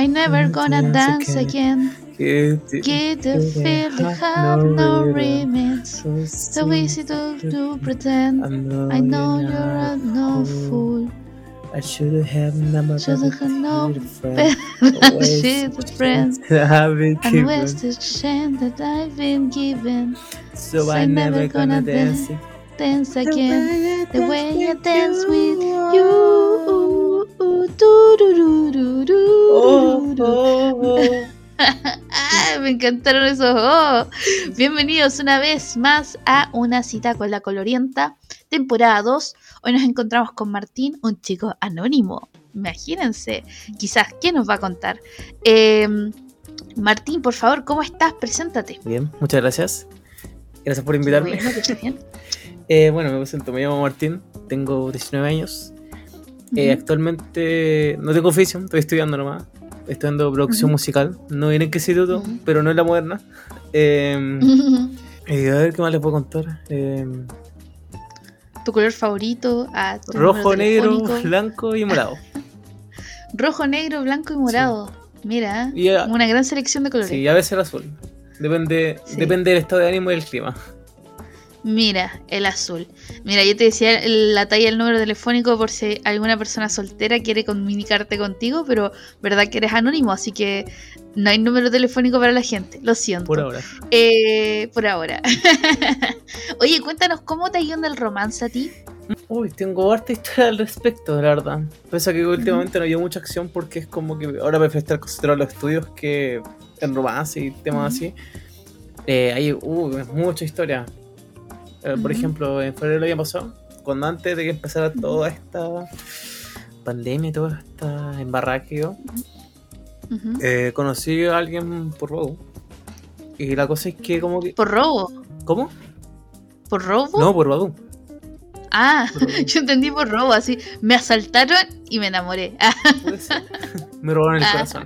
I never gonna dance again. Get the feeling, have no limits. So easy to, to pretend. I know you're a no fool. I should have never Should have no friend. She's a friend. And wasted shame that I've been given. so so I I'm never never gonna gonna dance. Dance The again. way I The way I dance with you. you. Oh, oh, oh. Me encantaron esos. oh. Bienvenidos una vez más a una cita con la colorienta, temporada 2. Hoy nos encontramos con Martín, un chico anónimo. Imagínense, quizás, ¿qué nos va a contar? Eh, Martín, por favor, ¿cómo estás? Preséntate. Bien, muchas gracias. Gracias por invitarme. Bueno, que estés bien. Eh, bueno, me presento, me llamo Martín, tengo 19 años. Eh, actualmente no tengo oficio, estoy estudiando nomás. Estoy estudiando producción musical, no viene en qué instituto, pero no es la moderna. Eh, eh, a ver qué más les puedo contar. Eh, tu color favorito, a tu rojo, negro, blanco y morado. rojo, negro, blanco y morado. Mira, Y a- una gran selección de colores. sí, a veces el azul. Depende, Sí. depende del estado de ánimo y del clima. Mira, el azul. Mira, yo te decía el- la talla del número telefónico por si alguna persona soltera quiere comunicarte contigo, pero verdad que eres anónimo, así que no hay número telefónico para la gente. Lo siento. Por ahora. Eh, por ahora. Oye, cuéntanos cómo te ha ido en el romance a ti. Uy, tengo harta historia al respecto, la verdad. Pese a que últimamente no llevo mucha acción porque es como que ahora prefiero estar concentrado en los estudios que en romance y temas así. Eh, hay uh, mucha historia. Eh, Por ejemplo, en febrero del año pasado, cuando antes de que empezara toda esta pandemia, toda esta embarrada que yo, Ujú. eh, conocí a alguien por robo. Y la cosa es que como que... ¿Por robo? ¿Cómo? ¿Por robo? No, por Badu. Ah, Por yo entendí por robo, así. Me asaltaron y me enamoré. Me robaron el Ah. corazón.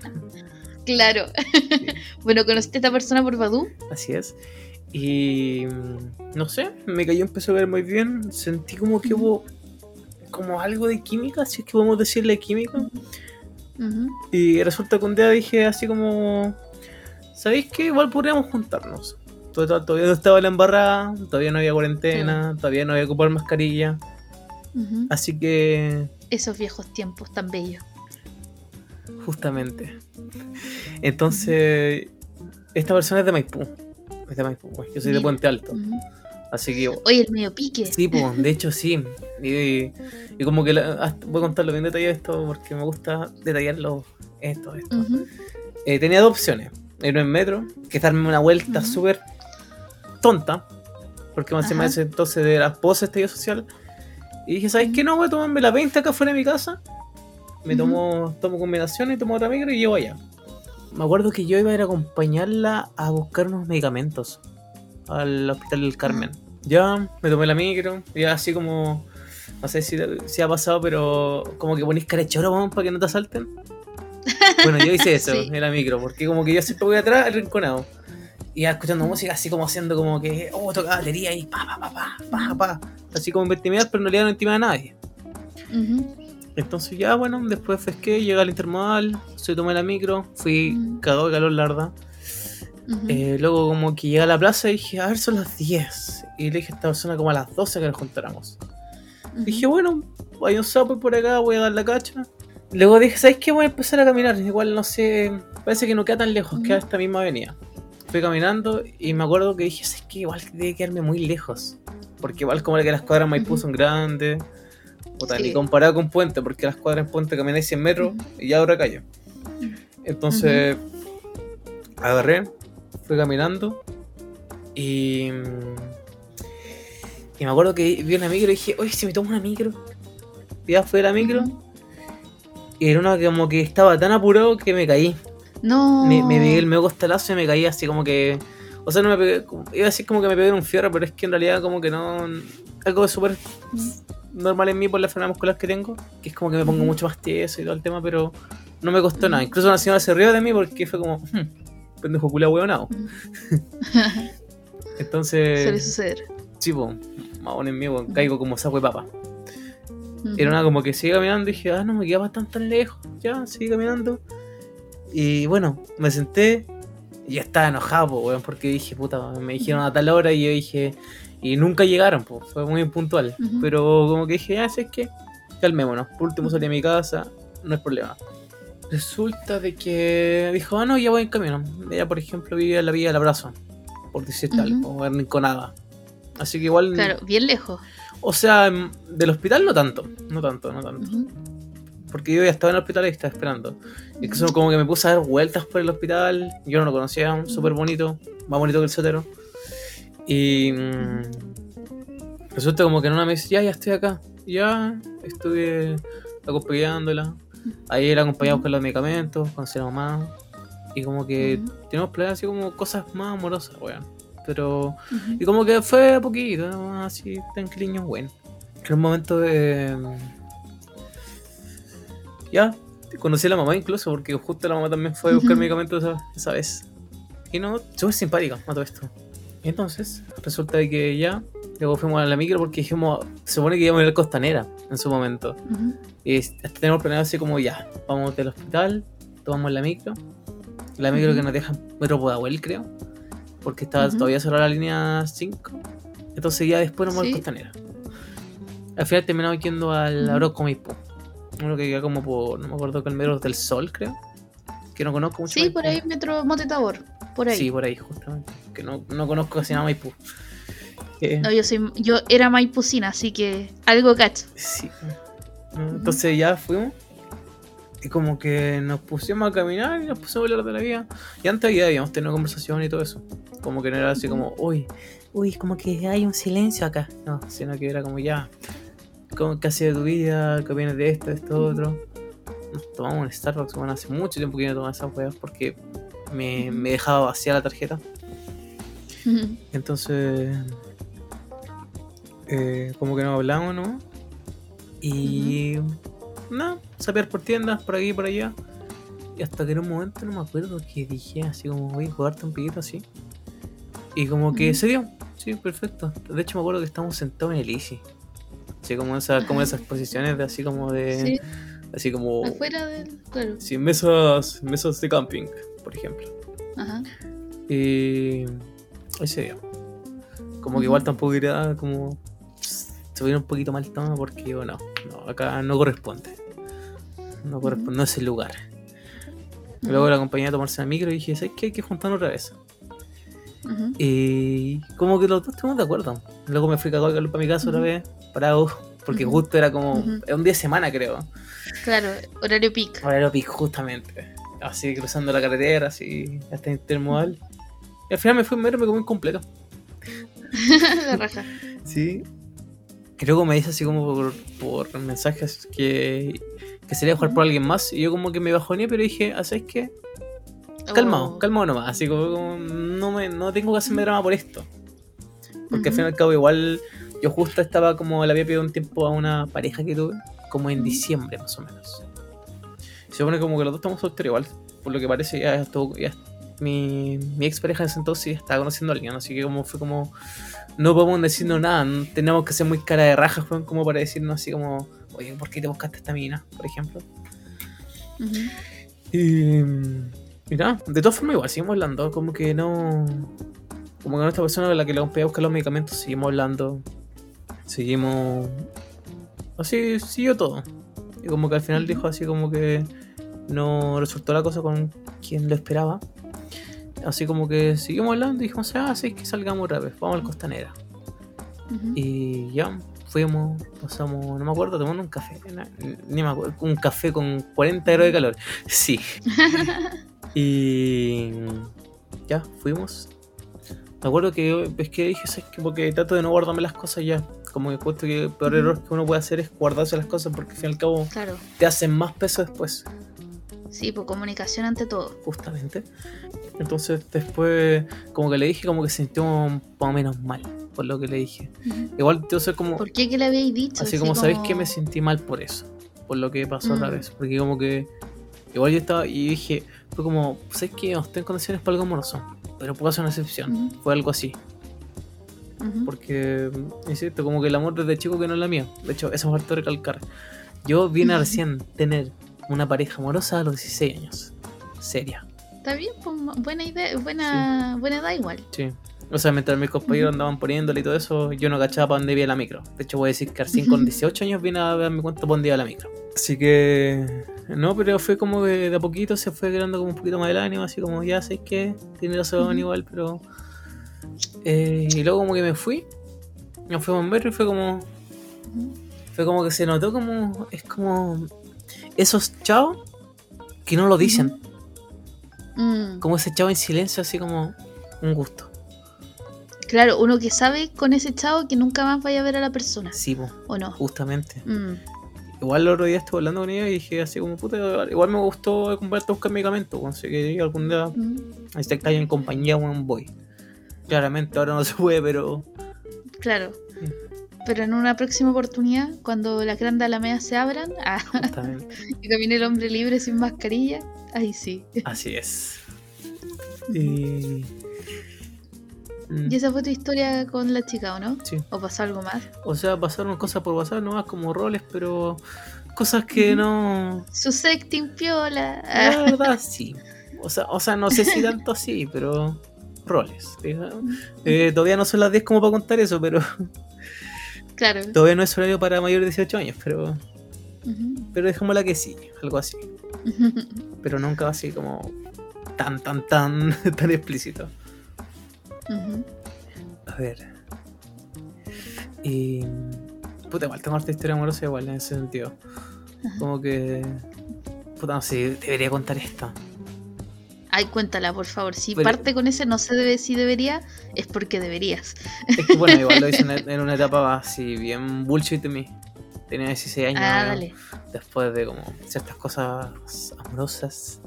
claro. bueno, ¿conociste a esta persona por Badu? Así es. Y mm, no sé, me cayó, empezó a ver muy bien. Sentí como que hubo como algo de química, si es que podemos decirle química. Y resulta que un día dije así como, ¿sabéis qué? Igual podríamos juntarnos. Todavía no estaba la embarrada, todavía no había cuarentena, todavía no había que ocupar mascarilla. Así que, Esos viejos tiempos tan bellos. justamente. Entonces, esta persona es de Maipú. Es de Maipú, pues, yo soy de. Puente Alto. Así que Oye, el medio pique. Sí, pues, de hecho sí. Y, y como que la- voy a contarlo bien detallado esto porque me gusta detallarlo esto, esto. Eh, tenía dos opciones. Irme en metro, que darme una vuelta Ujú. súper tonta, porque más encima ese entonces de las poses estallido social. Y dije, ¿sabes qué? No, voy a tomarme la 20 acá fuera de mi casa. Me tomo, tomo combinaciones, tomo otra micro y llevo allá. Me acuerdo que yo iba a ir a acompañarla a buscar unos medicamentos al hospital del Carmen. Ya, me tomé la micro, ya así como, no sé si, si ha pasado, pero como que ponís cara de choro, vamos, para que no te asalten. Bueno, yo hice eso Sí. en la micro, porque como que yo siempre voy atrás, rinconado. Y iba escuchando música así como haciendo como que, oh, tocaba batería y pa, pa, pa, pa, pa, pa. Así como para intimidar, pero en realidad no intimida a nadie. Ujú. Entonces ya, bueno, después fresqué, llegué al intermodal, se tomé la micro, fui Mm. cagado de calor, la verdad. Eh, luego como que llegué a la plaza y dije, a ver, son las 10. Y le dije a esta persona como a las 12 que nos juntáramos. Dije, bueno, hay un sapo por acá, voy a dar la cacha. Luego dije, ¿sabes qué? Voy a empezar a caminar. Igual no sé, parece que no queda tan lejos, queda esta misma avenida. Fui caminando y me acuerdo que dije, ¿sabes qué? Igual debe quedarme muy lejos. Porque igual como que las cuadras Maipú son grandes. Puta, Sí. ni comparado con Puente, porque las cuadras en Puente camináis 100 metros y ya ahora calle. Entonces, agarré, fui caminando y. Y me acuerdo que vi una micro y dije, oye, si me tomo una micro. Y ya fui a la micro y era una que como que estaba tan apurado que me caí. No. Me, me pegué el medio costalazo y me caí así como que. O sea, no me pegué. Iba a decir como que me pegué en un fierro, pero es que en realidad como que no. Algo súper normal en mí por la enfermedad muscular que tengo, que es como que me pongo Ujú. mucho más tieso y todo el tema, pero no me costó nada. Incluso una señora se rió de mí porque fue como, "Hmm, pendejo culo hueonado. Ujú. Suele Entonces, suceder. sí, pues, más en mí, caigo como sapo de papa. Era una como que sigue caminando y dije, ah, no me quedaba tan tan lejos. Ya, sigue caminando. Y bueno, me senté y estaba enojado, po, weón, porque dije, puta, me dijeron a tal hora y yo dije, y nunca llegaron, pues, fue muy puntual. Ujú. Pero como que dije, ya, es que calmémonos. Por último salí a mi casa, no es problema. Resulta de que dijo, ah, no, ya voy en camino. Ella, por ejemplo, vivía en la villa del abrazo, por decir tal, Ujú. o en Rinconada. Así que igual, Claro, bien lejos. o sea, em, del hospital no tanto, no tanto, no tanto. Porque yo ya estaba en el hospital y estaba esperando. Y que eso como que me puse a dar vueltas por el hospital. Yo no lo conocía, súper bonito, más bonito que el sotero. Y mm, resulta como que en una me dice, ya, ya estoy acá. Ya estuve acompañándola. Ahí era acompañado con los medicamentos, a la mamá. Y como que Ujú. tenemos planes así como cosas más amorosas, weón. Pero y como que fue a poquito, ¿no? así tranquiliño, bueno. Que en un momento de. Ya, conocí a la mamá incluso, porque justo la mamá también fue a buscar medicamentos esa, esa vez. Y no, súper simpática a todo esto. Entonces, resulta de que ya, luego fuimos a la micro porque dijimos, se supone que íbamos a ir a Costanera en su momento. Y hasta tenemos planeado así como ya, vamos del hospital, tomamos la micro. La micro que nos deja Metro Pudahuel, creo. Porque estaba Ujú. todavía cerrada la línea 5. Entonces ya después nos vamos Sí. al Costanera. Al final terminamos yendo al Comipo. Uno que queda como por, no me acuerdo, que el Metro del Sol, creo. Que no conozco mucho. Sí, por ahí Metro Monte Tabor. Por ahí. Sí, por ahí, justamente. Que no, no conozco casi nada Maipú. Eh, No, yo soy, yo era maipucina, así que algo cacho. Sí. Entonces ya fuimos. Y como que nos pusimos a caminar y nos pusimos a hablar de la vida. Y antes ya habíamos tenido conversación y todo eso. Como que no era así como, uy, uy, como que hay un silencio acá. No, sino que era como ya. Como, ¿Qué haces de tu vida? ¿Qué opinas de esto, de esto, otro? Nos tomamos un Starbucks, bueno, hace mucho tiempo que no tomaba esas weas porque me, me dejaba vacía la tarjeta. Entonces, eh, como que nos hablamos, ¿no? Y nada, sapear por tiendas, por aquí y por allá. Y hasta que en un momento no me acuerdo que dije así como voy a jugarte un piquito así. Y como que se dio, sí, perfecto. De hecho me acuerdo que estábamos sentados en el Easy. Así como esas, como esas posiciones de así como de. Sí, Así como. afuera del. Claro. Sí, mesas, mesas de camping, por ejemplo. Ajá. Y ahí se dio. Como que igual tampoco iría como se un poquito mal tono porque bueno, no, acá no corresponde. No corresponde, no es el lugar. Luego la acompañé a tomarse la micro y dije, ¿sabes qué? Hay que juntarnos otra vez. Y como que los dos estuvimos de acuerdo. Luego me fui cagado de calor para mi casa otra vez, parado, porque justo era como era un día de semana creo. Claro, horario peak. Horario pic, justamente. Así cruzando la carretera, así, hasta intermodal. Y al final me fui en metro y me comí un completo. la raja. Sí. Y luego me dice así como por, por mensajes que, que sería jugar por alguien más. Y yo como que me bajoné, pero dije, "Ah, ¿sabes qué? Calmado, Oh. calmado nomás. Así como, como no, me, no tengo que hacerme drama por esto. Porque al fin y al cabo igual yo justo estaba como, le había pedido un tiempo a una pareja que tuve, como en diciembre más o menos. Se supone como que los dos estamos solteros igual. Por lo que parece ya estuvo, ya mi, mi ex pareja en ese entonces ya estaba conociendo a alguien. Así que como fue como, no podemos decirnos nada. No tenemos que ser muy cara de rajas como para decirnos así como, oye, ¿por qué te buscaste esta mina? Por ejemplo. Y, y nada, de todas formas igual, seguimos hablando, como que no... Como que con esta persona a la que le acompañé a buscar los medicamentos, seguimos hablando, seguimos... Así siguió todo. Y como que al final dijo así como que no resultó la cosa con quien lo esperaba. Así como que seguimos hablando y dijimos, ah, sí, que salgamos vez, vamos al Costanera. Ujú. Y ya, fuimos, pasamos, no me acuerdo, tomando un café, ni me acuerdo, un café con 40 grados de calor. Sí. y ya, fuimos. Me acuerdo que es que dije, ¿sabes qué? Porque trato de no guardarme las cosas ya. Como que puesto que el peor Ujú. error que uno puede hacer es guardarse las cosas porque al fin y al cabo Claro. te hacen más peso después, Sí, por comunicación ante todo. justamente. Entonces después como que le dije como que se sintió un poco menos mal por lo que le dije. Igual soy como... ¿Por qué que le habéis dicho? Así como, ¿sabéis que me sentí mal por eso? Por lo que pasó otra Mm. vez. Porque como que... Igual yo estaba y dije... Fue como, ¿sabes que No estoy en condiciones para algo amoroso. Pero puedo hacer una excepción. Fue algo así. Porque, insisto, como que el amor desde chico que no es la mía. De hecho, eso me faltó recalcar. Yo vine recién tener una pareja amorosa a los 16 años. seria. Está bien, pues, buena idea, buena, buena edad igual. Sí. O sea, mientras mis compañeros andaban poniéndole y todo eso, yo no cachaba para dónde iba la micro. De hecho, voy a decir que recién con 18 años vine a darme cuenta para dónde iba la micro. Así que. No, pero fue como que de a poquito se fue creando como un poquito más el ánimo, así como ya sé que tiene razón Ujú. igual, pero. Eh, y luego como que me fui. Me fui a bombero y fue como. Fue como que se notó como. Es como. Esos chavos que no lo dicen. Mm, Como ese chavo en silencio, así como. Un gusto. Claro, uno que sabe con ese chavo que nunca más vaya a ver a la persona, Sí, po, ¿o no? justamente. Mm, Igual el otro día estuve hablando con ella y dije así como puta, igual me gustó comprarte buscar medicamentos, así que algún día mm, haya en compañía un voy. Claramente ahora no se puede, pero Claro. Sí. Pero en una próxima oportunidad, cuando las grandes alamedas se abran ah, y camine el hombre libre sin mascarilla, ahí sí. así es. Y... Mm, ¿Y esa fue tu historia con la chica o no? Sí. ¿O pasó algo más? O sea, pasaron cosas por WhatsApp nomás como roles, pero cosas que no... Su sexting piola. La verdad, sí. O sea, o sea, no sé si tanto así, pero roles. Eh, todavía no son las 10 como para contar eso, pero Claro. todavía no es horario para mayores de 18 años, pero... Ujú. Pero dejémosla que sí, algo así. Pero nunca así como tan, tan, tan, tan explícito. A ver. Y. Puta, igual tengo harta historia amorosa igual en ese sentido. Como que. Puta, no sé, debería contar esta. Ay, cuéntala, por favor. Si parte con ese no se debe si debería, es porque deberías. Es que bueno, igual lo hice en, en una etapa así, bien bullshit de mí. Tenía 16 años. Ah, dale. Después de como ciertas cosas amorosas.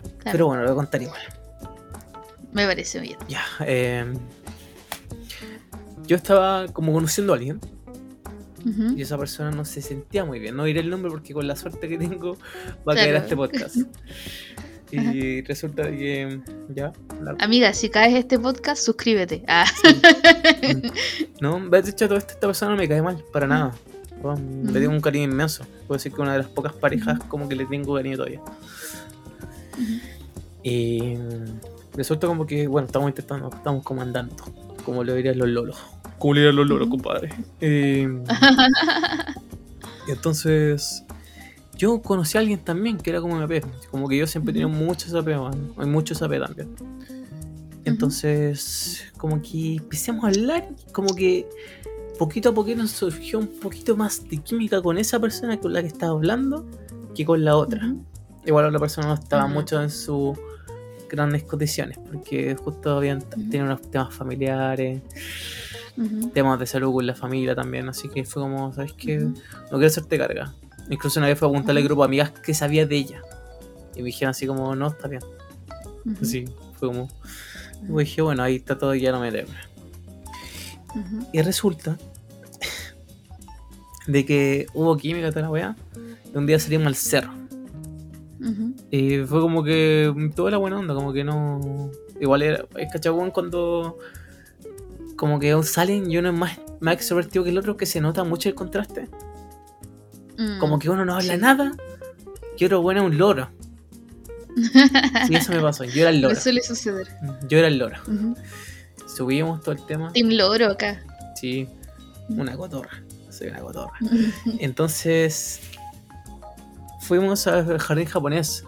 Claro, Pero bueno, lo voy a contar igual. Me parece bien. Ya, eh, yo estaba como conociendo a alguien y esa persona no se sentía muy bien. No diré el nombre porque con la suerte que tengo va a caer a este podcast. Y resulta que ya, la- Amiga, si caes este podcast, suscríbete. Ah. no, de hecho todo esto esta persona no me cae mal, para nada. Bueno, Le Ujú. tengo un cariño inmenso. Puedo decir que una de las pocas parejas como que le tengo cariño todavía. Y mm, resulta como que, bueno, estamos intentando, estamos comandando, como lo dirían los lolos. Como le dirían los lolos, compadre. Eh, y entonces, yo conocí a alguien también que era como mi AP. Como que yo siempre he tenido muchos AP, weón. Hay muchos AP también. Entonces, como que empecemos a hablar, como que poquito a poquito nos surgió un poquito más de química con esa persona con la que estaba hablando que con la otra. Ujú. Igual la persona no estaba Ujú. mucho en sus grandes condiciones, porque justo habían tiene unos temas familiares, temas de salud con la familia también, así que fue como, ¿sabes qué? No quiero hacerte carga. Incluso una vez fue a preguntarle al grupo de amigas que sabía de ella. Y me dijeron así como, no, está bien. Ujú. Sí, fue como... Y dije, bueno, ahí está todo, ya no me. Ujú. Y resulta de que hubo química toda la weá. Y un día salimos al cerro. Y fue como que toda la buena onda, como que no. Igual era. Es cachagón cuando. Como que salen y uno es más, más extrovertido que el otro, que se nota mucho el contraste. Mm. Como que uno no habla Sí. nada, y otro bueno es un loro. Y eso me pasó. Yo era el loro. Me suele suceder. Yo era el loro. Ujú. Subimos todo el tema. Team Loro acá. Sí, una cotorra. Soy una cotorra. Entonces fuimos al jardín japonés,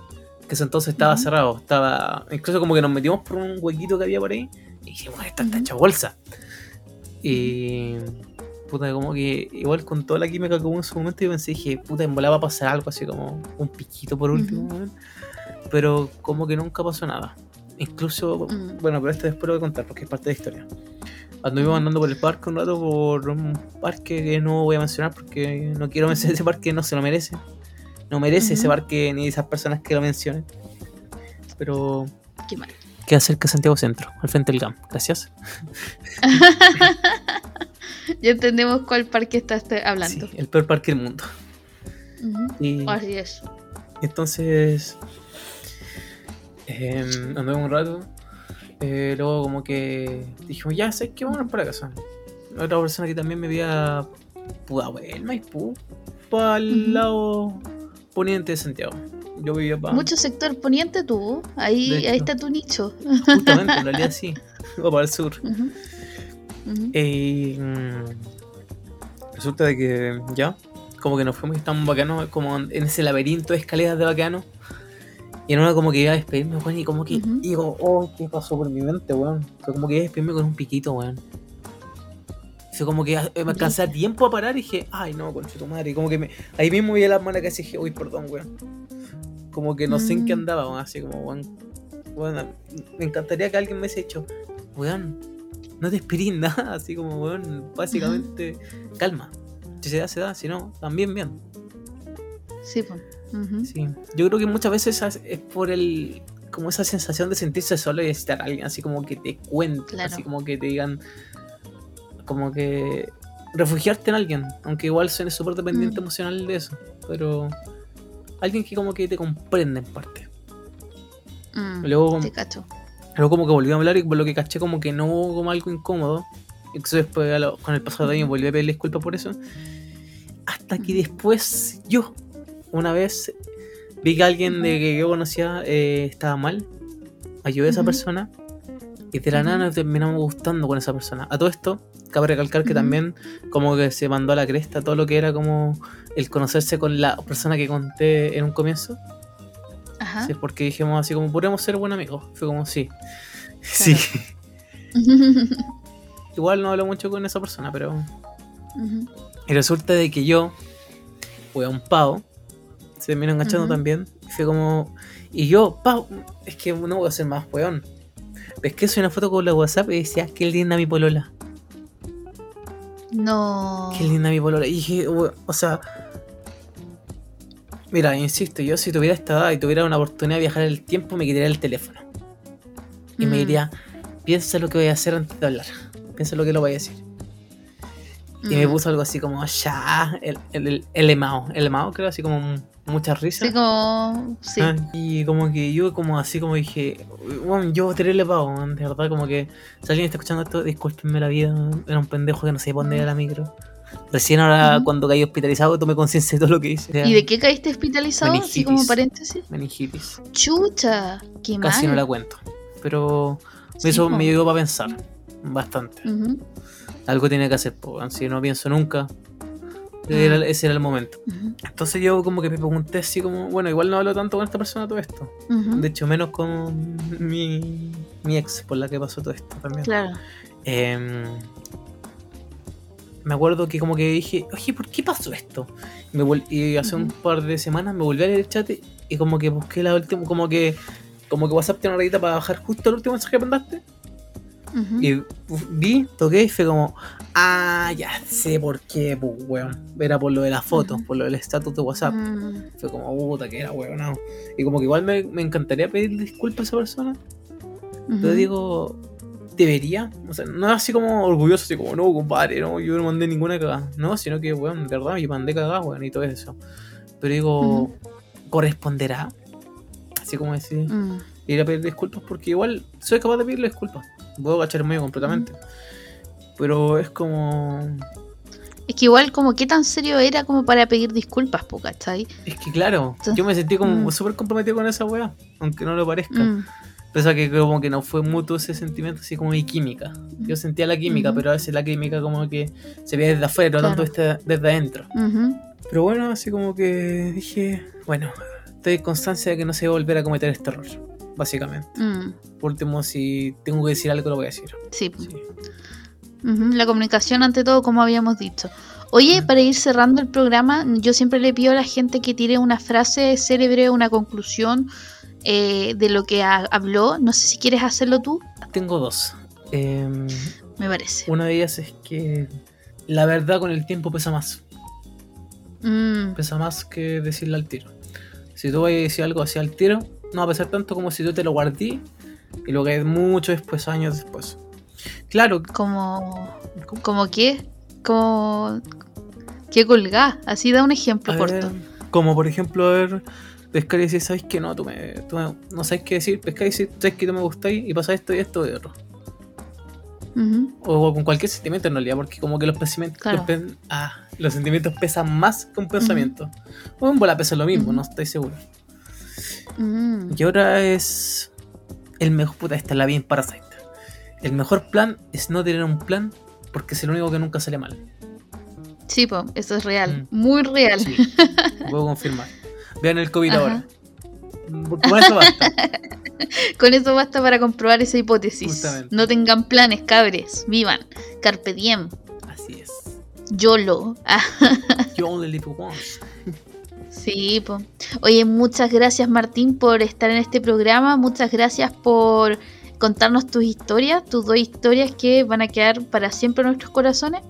que ese entonces estaba cerrado, estaba incluso como que nos metimos por un huequito que había por ahí y dijimos, esta está hecha bolsa. Y puta, como que igual con toda la química que hubo en su momento yo pensé, dije, puta, en volada va a pasar algo así como un piquito por último, Ujú. weón. pero como que nunca pasó nada. Incluso, Mm. bueno, pero esto después lo voy a contar porque es parte de la historia. Anduvimos andando por el parque un rato, por un parque que no voy a mencionar porque no quiero mencionar ese parque, no se lo merece. No merece ese Ujú. parque ni esas personas que lo mencionen. Pero Qué mal. queda cerca de Santiago Centro, al frente del GAM. Gracias. ya entendemos cuál parque estás hablando. Sí, el peor parque del mundo. Y Así es. entonces eh, anduvimos un rato. eh, luego como que dijimos, ya sé que vamos para casa. Otra persona que también me veía Pudahuel, Maipú, para el lado poniente de Santiago. Yo vivía para. Mucho sector poniente tú. Ahí, ahí está tu nicho. Justamente, en realidad sí. O para el sur. Eh, mm, resulta de que ya, como que nos fuimos y estábamos bacanos, como en ese laberinto de escaleras de bacano. Y en una como que iba a despedirme, weón, y como que Ujú. digo, oh, ¿qué pasó por mi mente, weón? Fue como que iba a despedirme con un piquito, weón. Fue como que eh, me alcancé a tiempo a parar y dije, ay no, concha tu madre. Y como que me, ahí mismo vi las manos casi y dije, uy, perdón, weón. Como que no sé en qué Mm. andaba, weón, así como, weón. weón, me encantaría que alguien me hubiese dicho, weón, no te esperes nada, así como, weón, básicamente, calma. Si se da, se da, si no, también bien. Sí, pues. Sí. Yo creo que muchas veces es por el como esa sensación de sentirse solo y necesitar a alguien así como que te cuente, Claro. así como que te digan como que refugiarte en alguien, aunque igual suene súper dependiente Mm. emocional de eso, pero alguien que como que te comprende en parte. Mm, Luego, Te cacho. Luego como que volví a hablar y por lo que caché como que no hubo como algo incómodo. Entonces después lo- con el pasado de año volví a pedirle disculpas por eso. Hasta que después yo, una vez, vi que alguien de que yo conocía eh, estaba mal. Ayudé a esa Ujú. persona. Y de la nada nos terminamos gustando con esa persona. A todo esto, cabe recalcar que Ujú. también como que se mandó a la cresta todo lo que era como el conocerse con la persona que conté en un comienzo. Ajá. Sí, porque dijimos así como, podríamos ser buenos amigos. Fue como, sí. Sí. Igual no hablo mucho con esa persona, pero... Y resulta de que yo, fui a un pavo, se terminó enganchando también. Y fue como... Y yo, pavo, es que no voy a ser más weón. Pesqué soy una foto con la WhatsApp y decía, qué linda mi polola. No. Qué linda mi polola. Y dije, "We- o sea... Mira, insisto, yo si tuviera esta edad y tuviera una oportunidad de viajar en el tiempo, me quitaría el teléfono. Y me Mm, diría, piensa lo que voy a hacer antes de hablar. Piensa lo que lo voy a decir. Y me mm. puso algo así como, ya, el, el, el, el emao. El emao, creo, así como muchas risas. Sí, como. Sí. Ah, y como que yo como así como dije, bueno, yo terrible pavo, man, de verdad, como que si alguien está escuchando esto, discúlpenme la vida, era un pendejo que no sabía para dónde era la micro. Recién ahora cuando caí hospitalizado tomé conciencia de todo lo que hice. ¿Y de qué caíste hospitalizado? Así como paréntesis. Meningitis. Chucha. Qué Casi mal. no la cuento. Pero Sí, eso me ayudó para pensar bastante. Algo tiene que hacer, weón, si no pienso nunca. era- ese era el momento. Entonces yo como que me pregunté así como, bueno, igual no hablo tanto con esta persona todo esto. De hecho, menos con mi, mi ex por la que pasó todo esto también. Claro. Em, me acuerdo que como que dije, oye, ¿por qué pasó esto? Y, me y hace un Ujú. par de semanas me volví a leer el chat y como que busqué la última, como que como que WhatsApp tiene una rayita para bajar justo el último mensaje que mandaste. Ujú. Y uf, vi, toqué y fue como, ah, ya sé por qué, pues, weón. Era por lo de las fotos, Ujú. por lo del estatus de WhatsApp. Mm, Fue como, puta, que era weón. no. Y como que igual me, me encantaría pedirle disculpas a esa persona. Pero digo, debería. O sea, no así como orgulloso, así como, no, compadre, no, yo no mandé ninguna cagada. No, sino que, weón, de verdad, yo mandé cagada, weón, y todo eso. Pero digo, ¿corresponderá? Así como decir, Mm, ir a pedir disculpas, porque igual soy capaz de pedirle disculpas. Puedo cachar medio completamente. Pero es como. Es que igual como qué tan serio era como para pedir disculpas, po, ¿cachai? Es que claro, yo me sentí como Mm. súper comprometido con esa weá, aunque no lo parezca. Pese a que como que no fue mutuo ese sentimiento así como de química. Yo sentía la química, Ujú. pero a veces la química como que se ve desde afuera, no Claro. tanto desde, desde adentro. ujú. Pero bueno, así como que dije, bueno, estoy constancia de que no se va a volver a cometer este error, básicamente. Mm, Por último, si tengo que decir algo, lo voy a decir. sí. Sí. Ujú, La comunicación ante todo, como habíamos dicho. Oye, para ir cerrando el programa, yo siempre le pido a la gente que tire una frase célebre, una conclusión eh, de lo que ha- habló. No sé si quieres hacerlo tú, Tengo dos. Em, me parece. una de ellas es que la verdad con el tiempo pesa más. Mm, Pesa más que decirle al tiro. Si tú vas a decir algo así al tiro, no va a pesar tanto como si tú te lo guardí y lo que es mucho después, años después. Claro, como, como qué, como qué colgá. Así da un ejemplo a corto. ver, como por ejemplo, a ver, pescar y decir, ¿sabes que No, tú, me, tú me- no sabes qué decir, pescar y decir, ¿sabes que tú me gustáis? Y pasa esto y esto y otro. O con cualquier sentimiento en realidad, porque como que los pensamientos, Claro. los, pen- ah, los sentimientos pesan más que un pensamiento. O en bola pesa lo mismo, no estoy seguro. Mm. Y ahora es el mejor puta, esta es la bien Parasite. El mejor plan es no tener un plan porque es el único que nunca sale mal. Sí, po, eso es real. Muy real. Sí, puedo confirmar. Vean el COVID Ajá. ahora. Con eso basta. Con eso basta para comprobar esa hipótesis. Justamente. No tengan planes, cabres. Vivan. Carpe diem. Así es. YOLO. Ah, You only live once. sí, po. Oye, muchas gracias, Martín, por estar en este programa. Muchas gracias por contarnos tus historias, tus dos historias que van a quedar para siempre en nuestros corazones.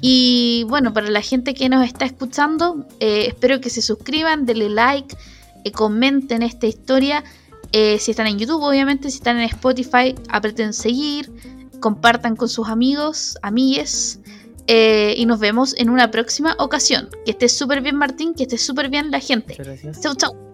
Y bueno, para la gente que nos está escuchando, eh, espero que se suscriban, denle like, eh, comenten esta historia. Eh, si están en YouTube, obviamente, si están en Spotify, aprieten seguir, compartan con sus amigos, amigues. y nos vemos en una próxima ocasión. Que esté súper bien, Martín, que esté súper bien la gente. Chau, chau.